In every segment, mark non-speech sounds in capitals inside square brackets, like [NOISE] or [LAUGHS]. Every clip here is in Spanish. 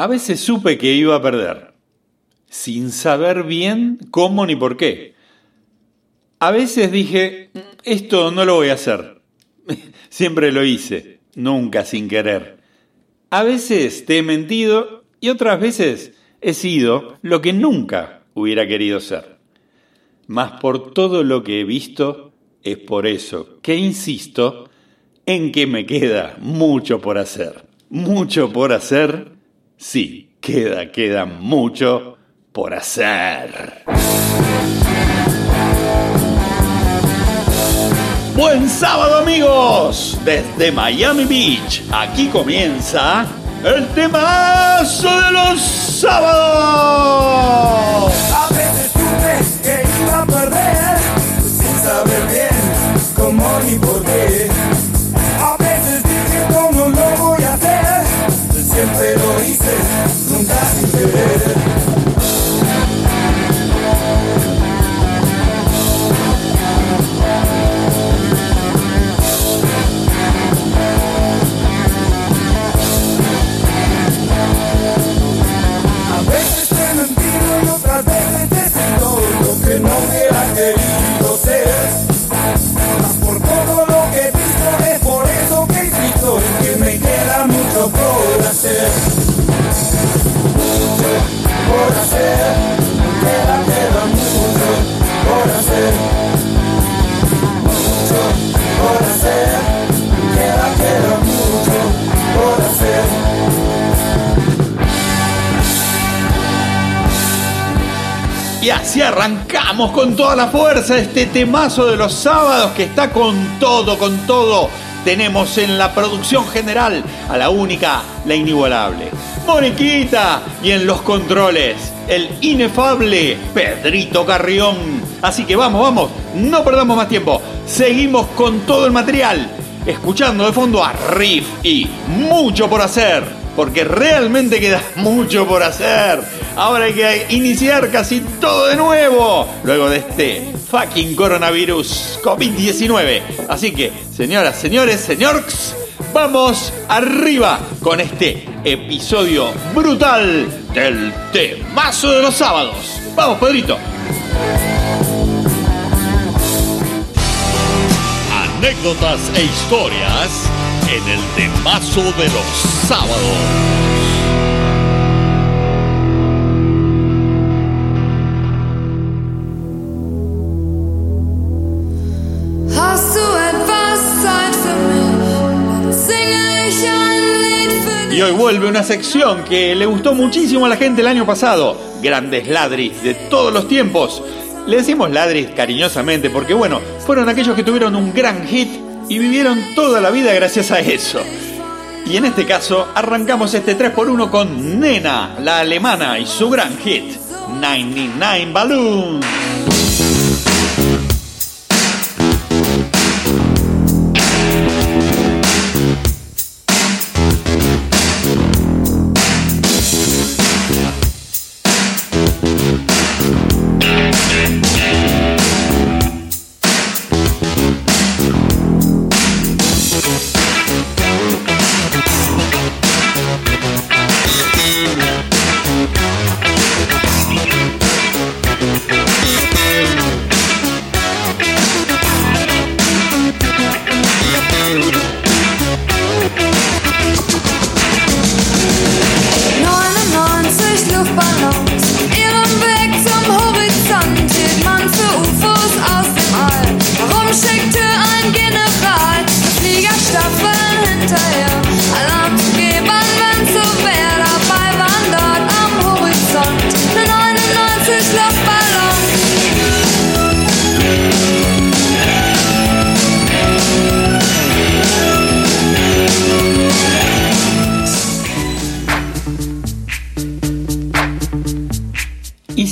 A veces supe que iba a perder, sin saber bien cómo ni por qué. A veces dije, esto no lo voy a hacer. [LAUGHS] Siempre lo hice, nunca sin querer. A veces te he mentido y otras veces he sido lo que nunca hubiera querido ser. Mas por todo lo que he visto, es por eso que insisto en que me queda mucho por hacer. Mucho por hacer, sí, queda, queda mucho por hacer. Buen sábado amigos, desde Miami Beach, aquí comienza el temazo de los sábados. Arrancamos con toda la fuerza este temazo de los sábados que está con todo, con todo. Tenemos en la producción general a la única, la inigualable, Moniquita. Y en los controles, el inefable Pedrito Carrión. Así que vamos, vamos, no perdamos más tiempo. Seguimos con todo el material, escuchando de fondo a Riff y mucho por hacer porque realmente queda [LAUGHS] mucho por hacer. Ahora hay que iniciar casi todo de nuevo, luego de este fucking coronavirus COVID-19. Así que, señoras, señores, señores, vamos arriba con este episodio brutal del temazo de los sábados. Vamos, Pedrito. Anécdotas e historias en el temazo de los sábados. Y hoy vuelve una sección que le gustó muchísimo a la gente el año pasado. Grandes ladris de todos los tiempos. Le decimos ladris cariñosamente porque, bueno, fueron aquellos que tuvieron un gran hit y vivieron toda la vida gracias a eso. Y en este caso, arrancamos este 3x1 con Nena, la alemana, y su gran hit, 99 Balloons.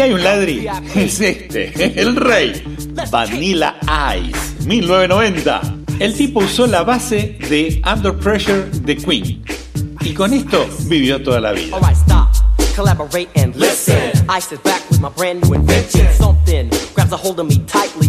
Hay un ladri, [LAUGHS] es este, [LAUGHS] el rey. Vanilla Ice, 1990. El tipo usó la base de Under Pressure de Queen. Y con esto vivió toda la vida. Collaborate and listen. I sit back with my brand new invention. Something grabs a hold of me tightly,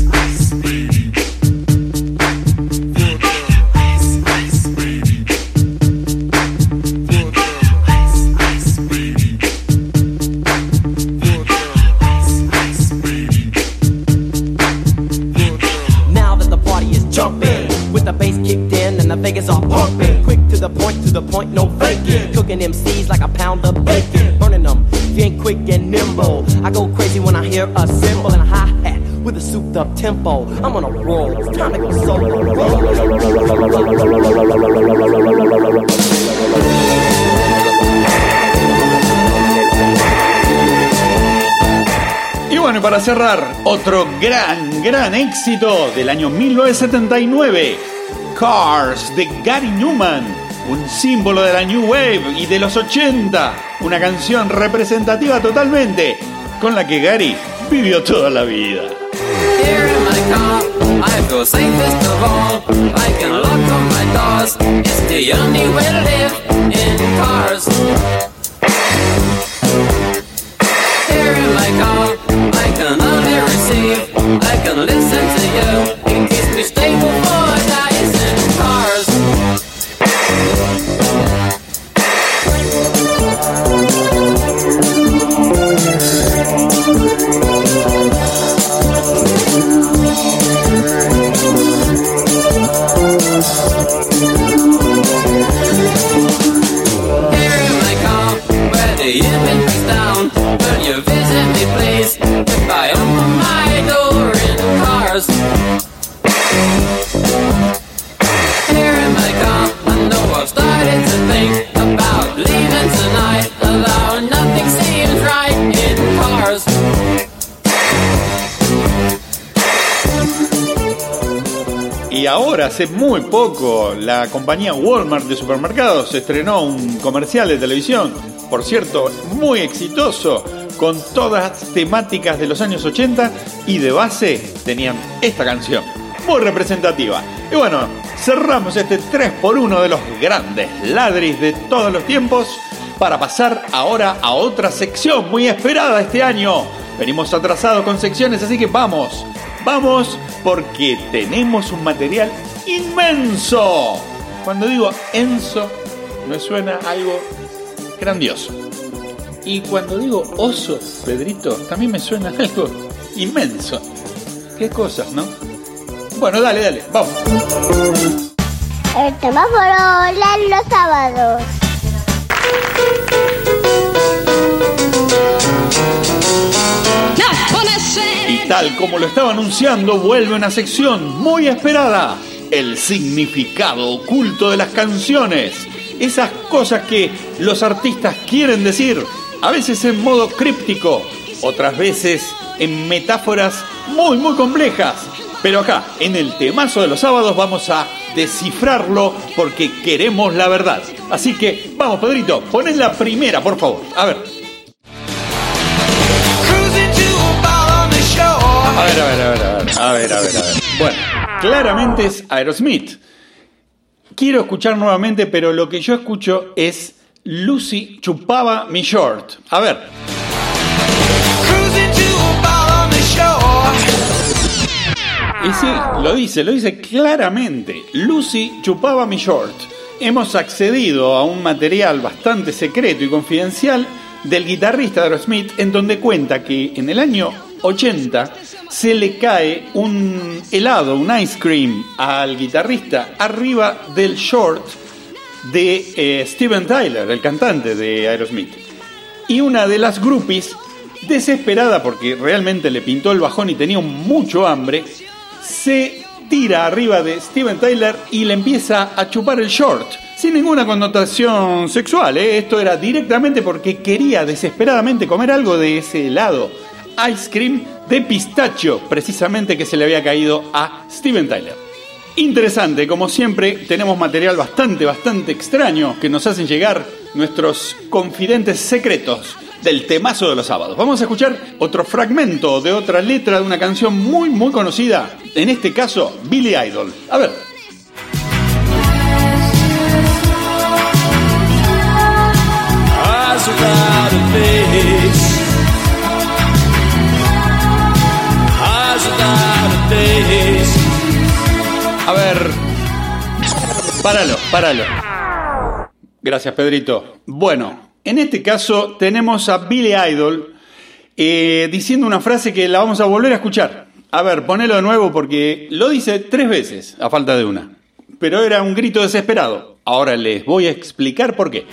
And the Vegas are pumping. Quick to the point, to the point, no faking. Cooking MCs like a pound of bacon. Burning them, ain't quick and nimble. I go crazy when I hear a cymbal and a hi hat with a souped up tempo. I'm on a roll, it's time to go solo. Y bueno, y para cerrar, otro gran, gran éxito del año 1979. Cars de Gary Newman, un símbolo de la New Wave y de los 80. Una canción representativa totalmente, con la que Gary vivió toda la vida. Hace muy poco, la compañía Walmart de supermercados estrenó un comercial de televisión, por cierto, muy exitoso, con todas temáticas de los años 80 y de base tenían esta canción, muy representativa. Y bueno, cerramos este 3x1 de los grandes ladris de todos los tiempos para pasar ahora a otra sección muy esperada este año. Venimos atrasados con secciones, así que vamos, vamos porque tenemos un material inmenso. Cuando digo enso, me suena algo grandioso. Y cuando digo oso, Pedrito, también me suena [LAUGHS] algo inmenso. Qué cosas, ¿no? Bueno, dale, dale, vamos. El semáforo lee los sábados. Y tal como lo estaba anunciando, vuelve una sección muy esperada. El significado oculto de las canciones. Esas cosas que los artistas quieren decir, a veces en modo críptico, otras veces en metáforas muy muy complejas. Pero acá, en el temazo de los sábados, vamos a descifrarlo porque queremos la verdad. Así que, vamos, Pedrito, ponen la primera, por favor. A ver. A ver, a ver, a ver, a ver. A ver, a ver, a ver. Bueno, claramente es Aerosmith. Quiero escuchar nuevamente, pero lo que yo escucho es Lucy chupaba mi short. A ver. Y sí, lo dice, lo dice claramente. Lucy chupaba mi short. Hemos accedido a un material bastante secreto y confidencial del guitarrista de Aerosmith en donde cuenta que en el año 80 se le cae un helado, un ice cream al guitarrista arriba del short de eh, Steven Tyler, el cantante de Aerosmith. Y una de las groupies, desesperada porque realmente le pintó el bajón y tenía mucho hambre, se tira arriba de Steven Tyler y le empieza a chupar el short. Sin ninguna connotación sexual, ¿eh? esto era directamente porque quería desesperadamente comer algo de ese helado. Ice cream de pistacho, precisamente que se le había caído a Steven Tyler. Interesante, como siempre, tenemos material bastante, bastante extraño que nos hacen llegar nuestros confidentes secretos del temazo de los sábados. Vamos a escuchar otro fragmento de otra letra de una canción muy, muy conocida. En este caso, Billy Idol. A ver. A ver. Páralo, páralo. Gracias, Pedrito. Bueno, en este caso tenemos a Billy Idol eh, diciendo una frase que la vamos a volver a escuchar. A ver, ponelo de nuevo porque lo dice tres veces a falta de una. Pero era un grito desesperado. Ahora les voy a explicar por qué.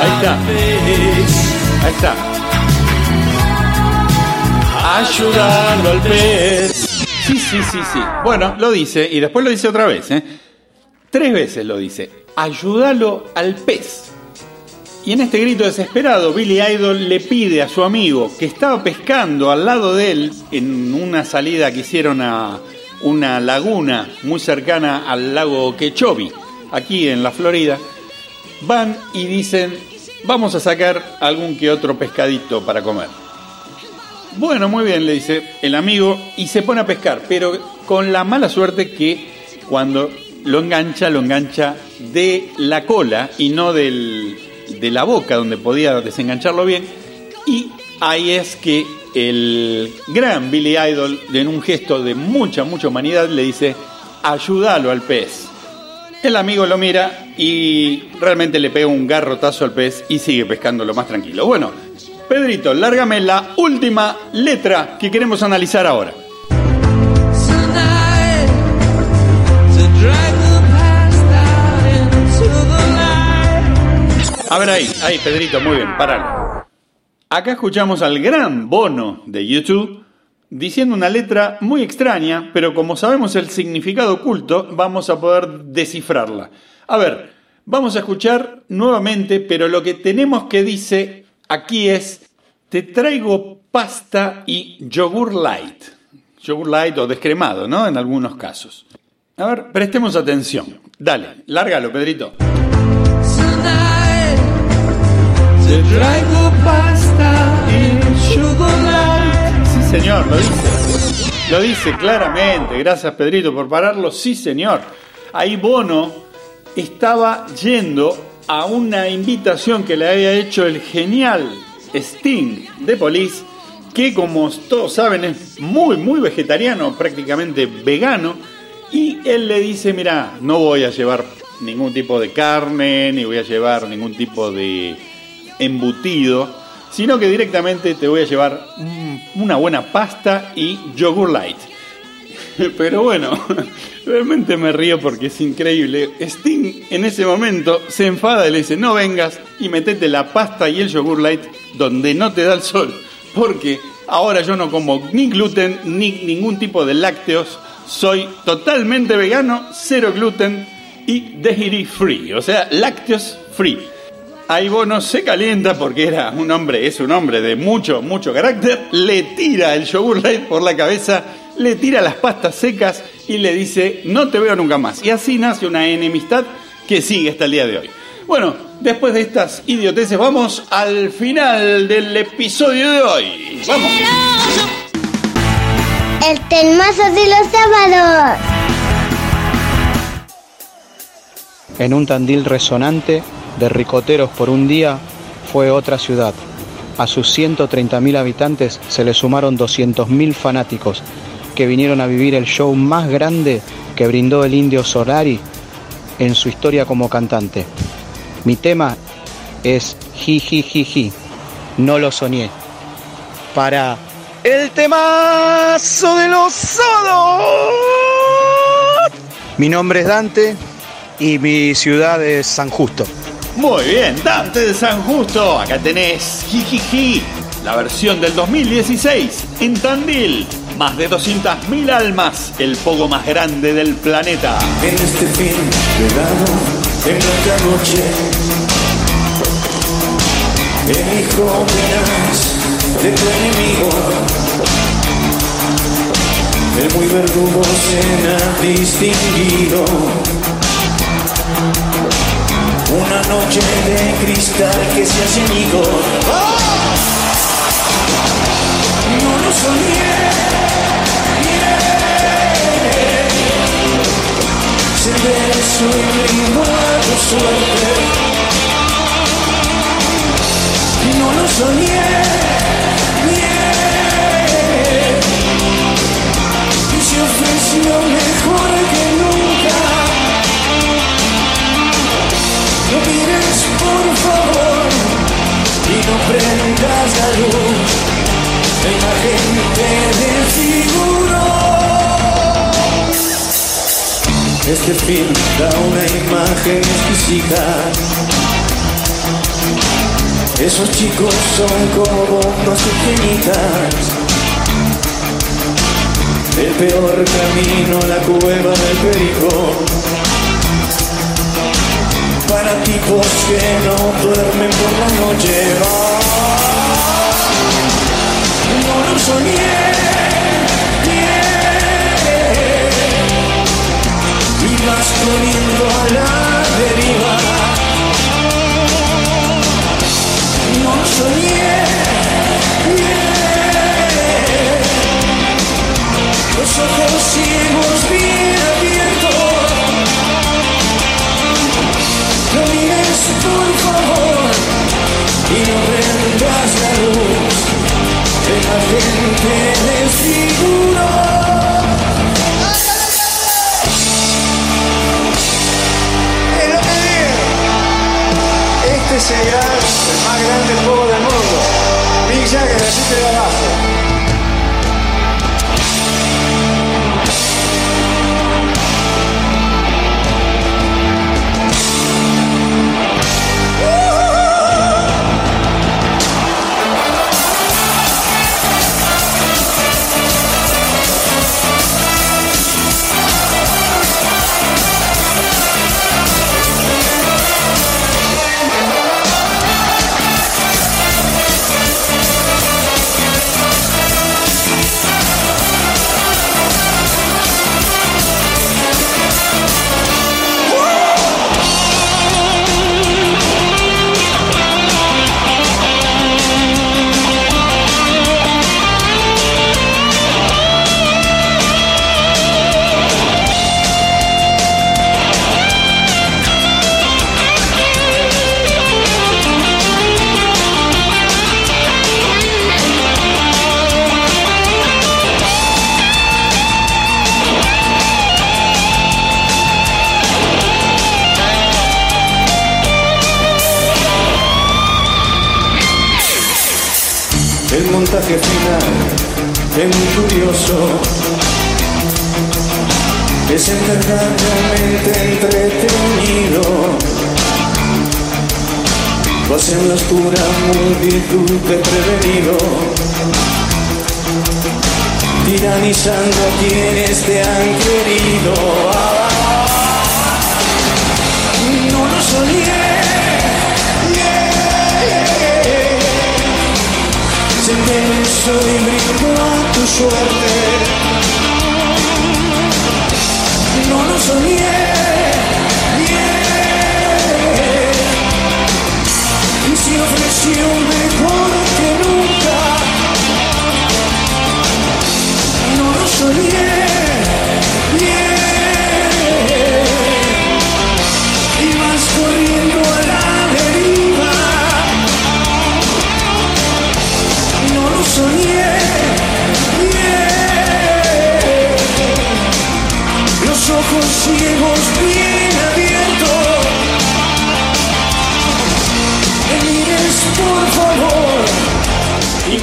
Ahí está. Ahí está. Ayudando al pez. Sí, sí, sí, sí. Bueno, lo dice y después lo dice otra vez. ¿eh? Tres veces lo dice. Ayúdalo al pez. Y en este grito desesperado, Billy Idol le pide a su amigo que estaba pescando al lado de él en una salida que hicieron a una laguna muy cercana al lago Quechobi, aquí en la Florida. Van y dicen, vamos a sacar algún que otro pescadito para comer. Bueno, muy bien, le dice el amigo y se pone a pescar, pero con la mala suerte que cuando lo engancha, lo engancha de la cola y no del, de la boca donde podía desengancharlo bien. Y ahí es que el gran Billy Idol, en un gesto de mucha, mucha humanidad, le dice, ayúdalo al pez. El amigo lo mira y realmente le pega un garrotazo al pez y sigue pescando lo más tranquilo. Bueno, Pedrito, lárgame la última letra que queremos analizar ahora. A ver ahí, ahí, Pedrito, muy bien, paralo. Acá escuchamos al gran Bono de YouTube diciendo una letra muy extraña, pero como sabemos el significado oculto, vamos a poder descifrarla. A ver, vamos a escuchar nuevamente, pero lo que tenemos que dice aquí es, te traigo pasta y yogur light. Yogur light o descremado, ¿no? En algunos casos. A ver, prestemos atención. Dale, lárgalo, Pedrito. Tonight, to traigo pasta señor, lo dice. Lo dice claramente. Gracias, Pedrito, por pararlo. Sí, señor. Ahí Bono estaba yendo a una invitación que le había hecho el genial Sting de Police, que como todos saben es muy, muy vegetariano, prácticamente vegano. Y él le dice, mira, no voy a llevar ningún tipo de carne, ni voy a llevar ningún tipo de embutido, sino que directamente te voy a llevar una buena pasta y yogur light. [LAUGHS] Pero bueno, [LAUGHS] realmente me río porque es increíble. Sting en ese momento se enfada y le dice, no vengas y metete la pasta y el yogur light donde no te da el sol. Porque ahora yo no como ni gluten ni ningún tipo de lácteos. Soy totalmente vegano, cero gluten y dairy free, o sea, lácteos free. Ahí Bono se calienta porque era un hombre, es un hombre de mucho, mucho carácter, le tira el yogur light por la cabeza, le tira las pastas secas y le dice, no te veo nunca más. Y así nace una enemistad que sigue hasta el día de hoy. Bueno, después de estas idioteces, vamos al final del episodio de hoy. Vamos. El temazo de los sábados. En un tandil resonante de ricoteros por un día fue otra ciudad. A sus 130.000 habitantes se le sumaron 200.000 fanáticos que vinieron a vivir el show más grande que brindó el indio Solari en su historia como cantante. Mi tema es Ji Ji Ji Ji. No lo soñé. Para el temazo de los sábados. Mi nombre es Dante y mi ciudad es San Justo. Muy bien, Dante de San Justo. Acá tenés Jijiji, la versión del 2016 en Tandil. Más de 200.000 almas, el pogo más grande del planeta. En este fin de en otra noche, elijo verás de tu enemigo. El muy verdugo se ha distinguido. Noche de cristal que se ha ceñido. No lo soñé. Se a tu suerte. No lo soñé. Y se ofreció no prendas la luz. La imagen te desfiguró. Este film da una imagen exquisita. Esos chicos son como bombas pequeñitas. El peor camino, la cueva del perico. Para tipos que no duermen por la noche. No lo soñé. y vas corriendo a la deriva. Gente desfiguró. Es. Este será el más grande juego Es enteramente entretenido. Vas en la oscura multitud de prevenido. Tiranizando a quienes te han querido. No lo soñé. Se beso y brindo a tu suerte. No lo soñé.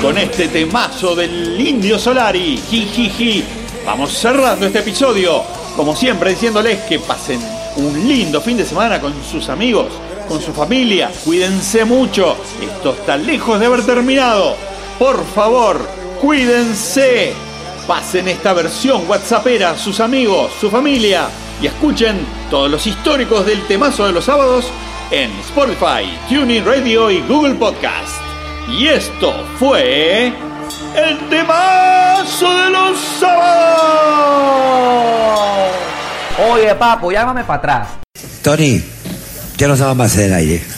Con este temazo del Indio Solari, jijiji, vamos cerrando este episodio. Como siempre, diciéndoles que pasen un lindo fin de semana con sus amigos, con su familia. Cuídense mucho. Esto está lejos de haber terminado. Por favor, cuídense. Pasen esta versión WhatsAppera a sus amigos, su familia y escuchen todos los históricos del temazo de los sábados en Spotify, TuneIn Radio y Google Podcast. Y esto fue el temazo de los sábados. Oye, papo, llámame para atrás. Tony, ya no estamos más en el aire.